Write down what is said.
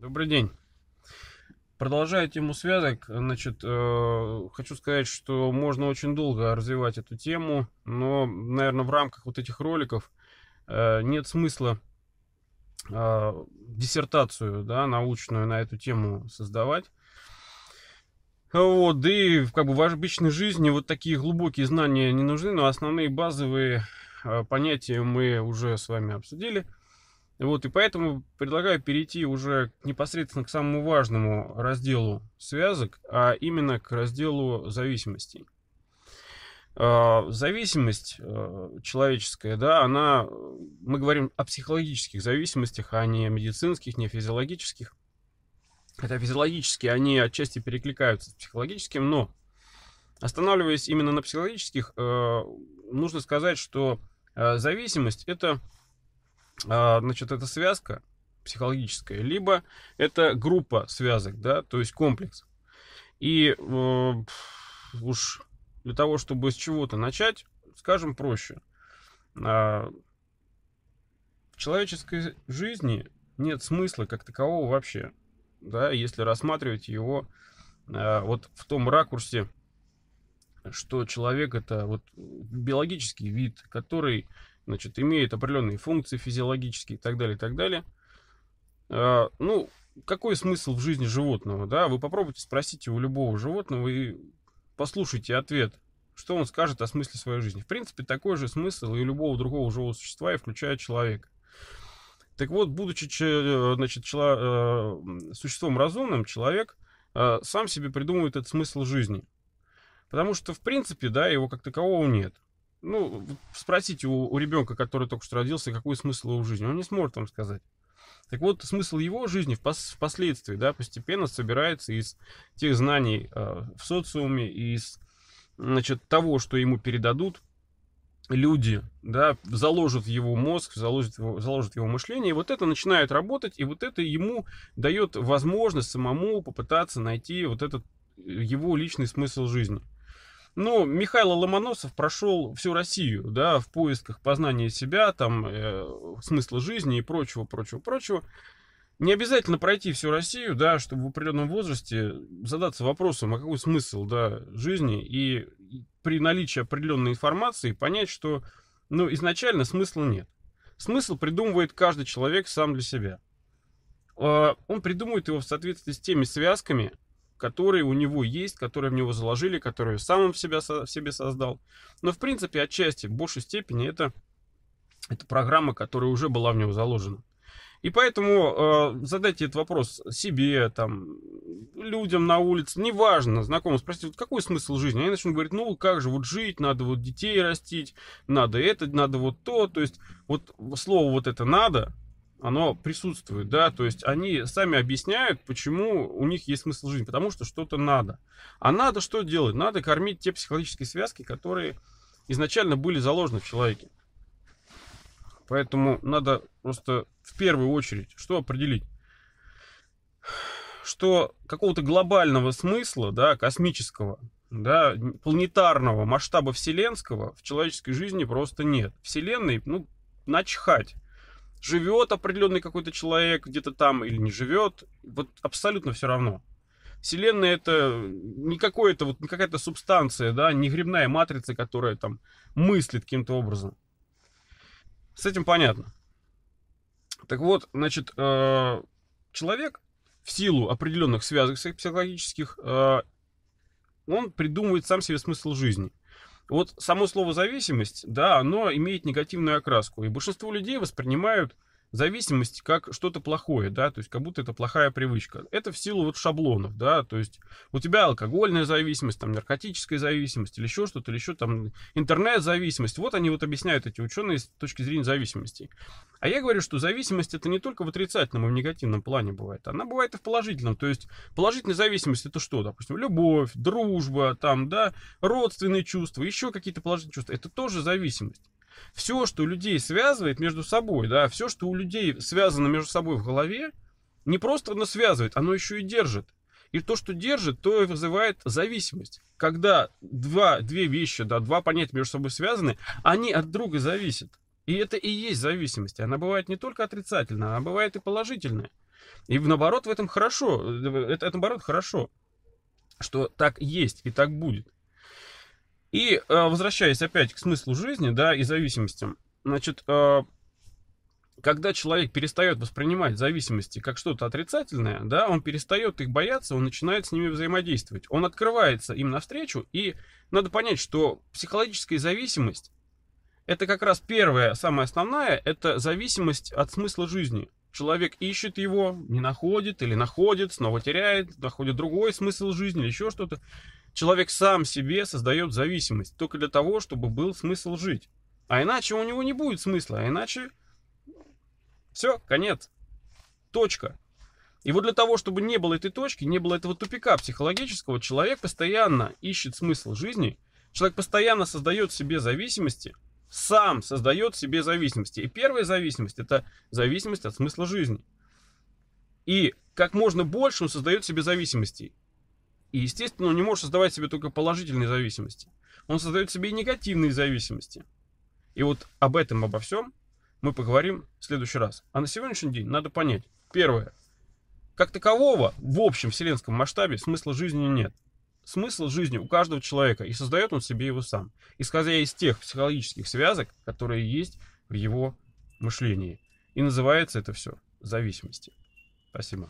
Добрый день. Продолжая тему связок, значит, э, хочу сказать, что можно очень долго развивать эту тему, но, наверное, в рамках вот этих роликов э, нет смысла э, диссертацию, да, научную на эту тему создавать. Вот, да и как бы в обычной жизни вот такие глубокие знания не нужны, но основные базовые э, понятия мы уже с вами обсудили. Вот, и поэтому предлагаю перейти уже непосредственно к самому важному разделу связок, а именно к разделу зависимостей. А, зависимость э, человеческая, да, она, мы говорим о психологических зависимостях, а не медицинских, не физиологических. Хотя физиологические, они отчасти перекликаются с психологическим, но останавливаясь именно на психологических, э, нужно сказать, что зависимость это а, значит, это связка психологическая, либо это группа связок, да, то есть комплекс. И э, уж для того, чтобы с чего-то начать, скажем проще. Э, в человеческой жизни нет смысла как такового вообще, да, если рассматривать его э, вот в том ракурсе, что человек это вот биологический вид, который значит, имеет определенные функции физиологические и так далее, и так далее. А, ну, какой смысл в жизни животного, да? Вы попробуйте спросите у любого животного и послушайте ответ, что он скажет о смысле своей жизни. В принципе, такой же смысл и у любого другого живого существа, и включая человека. Так вот, будучи значит, чело, э, существом разумным, человек э, сам себе придумывает этот смысл жизни. Потому что, в принципе, да, его как такового нет. Ну, спросите у, у ребенка, который только что родился, какой смысл его жизни. Он не сможет вам сказать. Так вот, смысл его жизни впоследствии, да, постепенно собирается из тех знаний э, в социуме, из, значит, того, что ему передадут люди, да, заложат его мозг, заложат его, заложат его мышление, и вот это начинает работать, и вот это ему дает возможность самому попытаться найти вот этот его личный смысл жизни. Но Михаил Ломоносов прошел всю Россию, да, в поисках познания себя, там, э, смысла жизни и прочего, прочего, прочего. Не обязательно пройти всю Россию, да, чтобы в определенном возрасте задаться вопросом, а какой смысл, да, жизни, и при наличии определенной информации понять, что, ну, изначально смысла нет. Смысл придумывает каждый человек сам для себя. А, он придумывает его в соответствии с теми связками, которые у него есть, которые в него заложили, которые сам он в, себя, в себе создал. Но, в принципе, отчасти, в большей степени, это, это программа, которая уже была в него заложена. И поэтому э, задайте этот вопрос себе, там, людям на улице, неважно, знакомым, спросите, вот какой смысл жизни? Они начнут говорить, ну, как же, вот жить, надо вот детей растить, надо это, надо вот то. То есть, вот слово вот это надо, оно присутствует, да, то есть они сами объясняют, почему у них есть смысл жизни, потому что что-то надо. А надо что делать? Надо кормить те психологические связки, которые изначально были заложены в человеке. Поэтому надо просто в первую очередь что определить? Что какого-то глобального смысла, да, космического, да, планетарного масштаба вселенского в человеческой жизни просто нет. Вселенной, ну, начхать живет определенный какой-то человек где-то там или не живет, вот абсолютно все равно. Вселенная это не какое-то вот не какая-то субстанция, да, не грибная матрица, которая там мыслит каким-то образом. С этим понятно. Так вот, значит, э, человек в силу определенных связок психологических, э, он придумывает сам себе смысл жизни. Вот само слово зависимость, да, оно имеет негативную окраску. И большинство людей воспринимают зависимость как что-то плохое, да, то есть как будто это плохая привычка. Это в силу вот шаблонов, да, то есть у тебя алкогольная зависимость, там наркотическая зависимость или еще что-то, или еще там интернет-зависимость. Вот они вот объясняют эти ученые с точки зрения зависимости. А я говорю, что зависимость это не только в отрицательном и в негативном плане бывает, она бывает и в положительном. То есть положительная зависимость это что? Допустим, любовь, дружба, там, да, родственные чувства, еще какие-то положительные чувства. Это тоже зависимость все, что людей связывает между собой, да, все, что у людей связано между собой в голове, не просто оно связывает, оно еще и держит. И то, что держит, то и вызывает зависимость. Когда два, две вещи, да, два понятия между собой связаны, они от друга зависят. И это и есть зависимость. Она бывает не только отрицательная, она бывает и положительная. И наоборот, в этом хорошо. Это, это наоборот хорошо, что так есть и так будет. И э, возвращаясь опять к смыслу жизни, да, и зависимостям, значит, э, когда человек перестает воспринимать зависимости как что-то отрицательное, да, он перестает их бояться, он начинает с ними взаимодействовать. Он открывается им навстречу, и надо понять, что психологическая зависимость это как раз первая, самая основная, это зависимость от смысла жизни. Человек ищет его, не находит или находит, снова теряет, находит другой смысл жизни или еще что-то. Человек сам себе создает зависимость только для того, чтобы был смысл жить. А иначе у него не будет смысла, а иначе все, конец. Точка. И вот для того, чтобы не было этой точки, не было этого тупика психологического, человек постоянно ищет смысл жизни, человек постоянно создает себе зависимости, сам создает себе зависимости. И первая зависимость это зависимость от смысла жизни. И как можно больше он создает себе зависимостей. И, естественно, он не может создавать себе только положительные зависимости. Он создает себе и негативные зависимости. И вот об этом, обо всем мы поговорим в следующий раз. А на сегодняшний день надо понять. Первое. Как такового в общем вселенском масштабе смысла жизни нет смысл жизни у каждого человека, и создает он себе его сам, исходя из тех психологических связок, которые есть в его мышлении. И называется это все зависимости. Спасибо.